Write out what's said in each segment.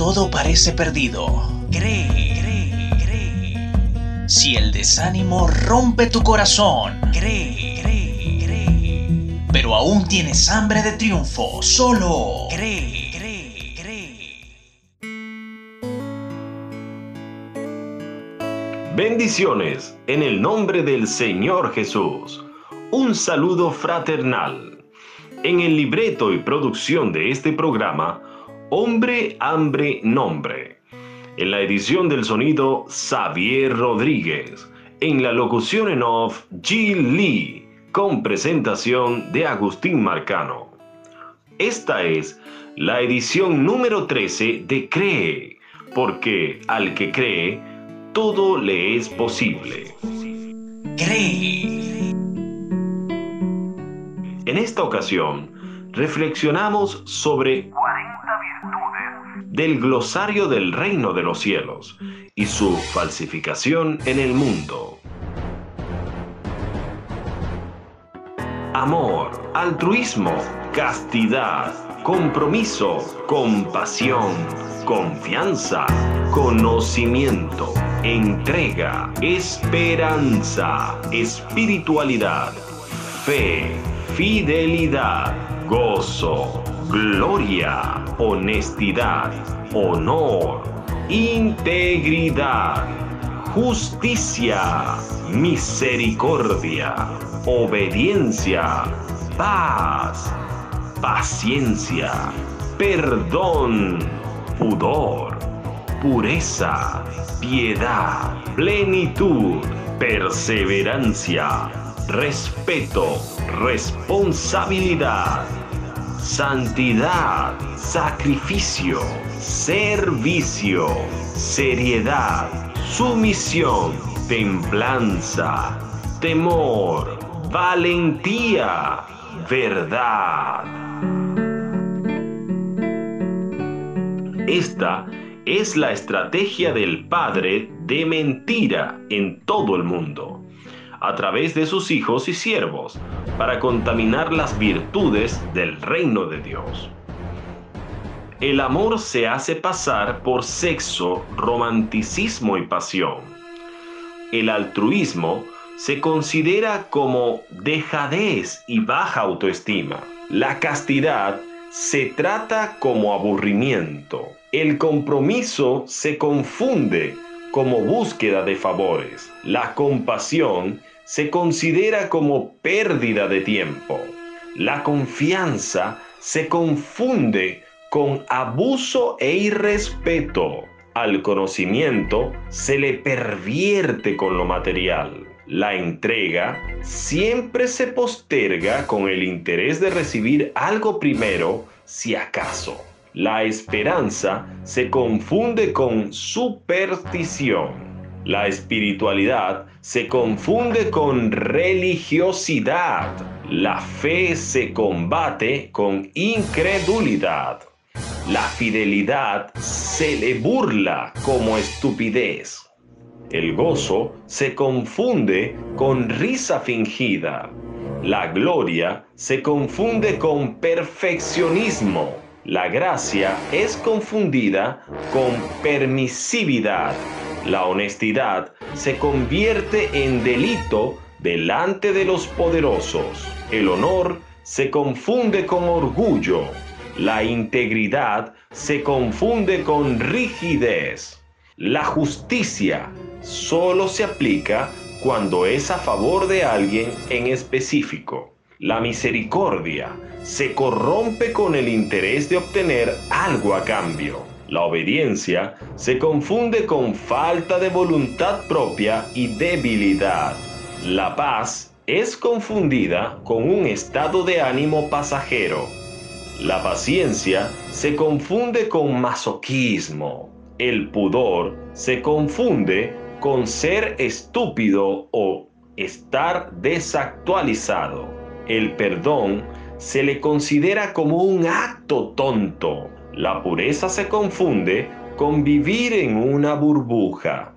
todo parece perdido, cree, cree, cree. Si el desánimo rompe tu corazón, cree, cree, cree. Pero aún tienes hambre de triunfo, solo cree. Bendiciones en el nombre del Señor Jesús. Un saludo fraternal. En el libreto y producción de este programa, Hombre, Hambre, Nombre. En la edición del sonido, Xavier Rodríguez. En la locución en off, Jill Lee, con presentación de Agustín Marcano. Esta es la edición número 13 de Cree, porque al que cree, todo le es posible. Cree. En esta ocasión, reflexionamos sobre 40 virtudes del glosario del reino de los cielos y su falsificación en el mundo. Amor, altruismo, castidad, compromiso, compasión, confianza, conocimiento, entrega, esperanza, espiritualidad, fe, fidelidad, gozo, gloria, honestidad, honor, integridad, justicia, misericordia, obediencia, paz, paciencia, perdón, pudor, pureza, piedad, plenitud, perseverancia, respeto, responsabilidad, santidad, sacrificio, servicio, seriedad, sumisión, templanza, temor, valentía, verdad. Esta es la estrategia del Padre de mentira en todo el mundo, a través de sus hijos y siervos, para contaminar las virtudes del reino de Dios. El amor se hace pasar por sexo, romanticismo y pasión. El altruismo se considera como dejadez y baja autoestima. La castidad se trata como aburrimiento. El compromiso se confunde como búsqueda de favores. La compasión se considera como pérdida de tiempo. La confianza se confunde con abuso e irrespeto. Al conocimiento se le pervierte con lo material. La entrega siempre se posterga con el interés de recibir algo primero, si acaso. La esperanza se confunde con superstición. La espiritualidad se confunde con religiosidad. La fe se combate con incredulidad. La fidelidad se le burla como estupidez. El gozo se confunde con risa fingida. La gloria se confunde con perfeccionismo. La gracia es confundida con permisividad. La honestidad se convierte en delito delante de los poderosos. El honor se confunde con orgullo. La integridad se confunde con rigidez. La justicia solo se aplica cuando es a favor de alguien en específico. La misericordia se corrompe con el interés de obtener algo a cambio. La obediencia se confunde con falta de voluntad propia y debilidad. La paz es confundida con un estado de ánimo pasajero. La paciencia se confunde con masoquismo. El pudor se confunde con ser estúpido o estar desactualizado. El perdón se le considera como un acto tonto. La pureza se confunde con vivir en una burbuja.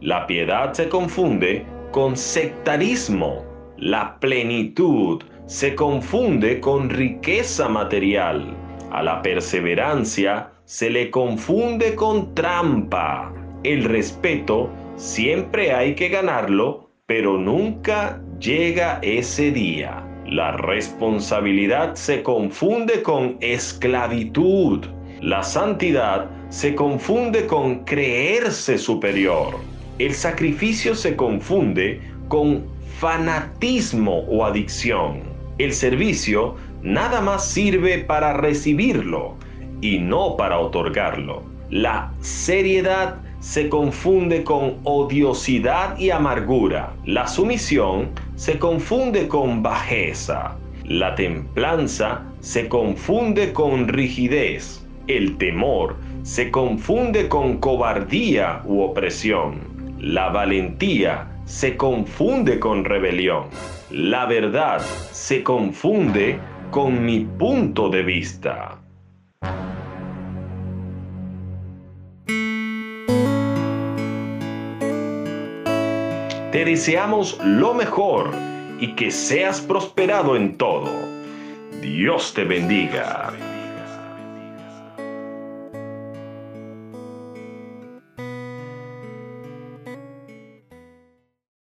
La piedad se confunde con sectarismo. La plenitud se confunde con riqueza material. A la perseverancia se le confunde con trampa. El respeto siempre hay que ganarlo, pero nunca llega ese día. La responsabilidad se confunde con esclavitud. La santidad se confunde con creerse superior. El sacrificio se confunde con fanatismo o adicción. El servicio nada más sirve para recibirlo y no para otorgarlo. La seriedad se confunde con odiosidad y amargura. La sumisión se confunde con bajeza. La templanza se confunde con rigidez. El temor se confunde con cobardía u opresión. La valentía se confunde con rebelión. La verdad se confunde con mi punto de vista. Te deseamos lo mejor y que seas prosperado en todo. Dios te bendiga.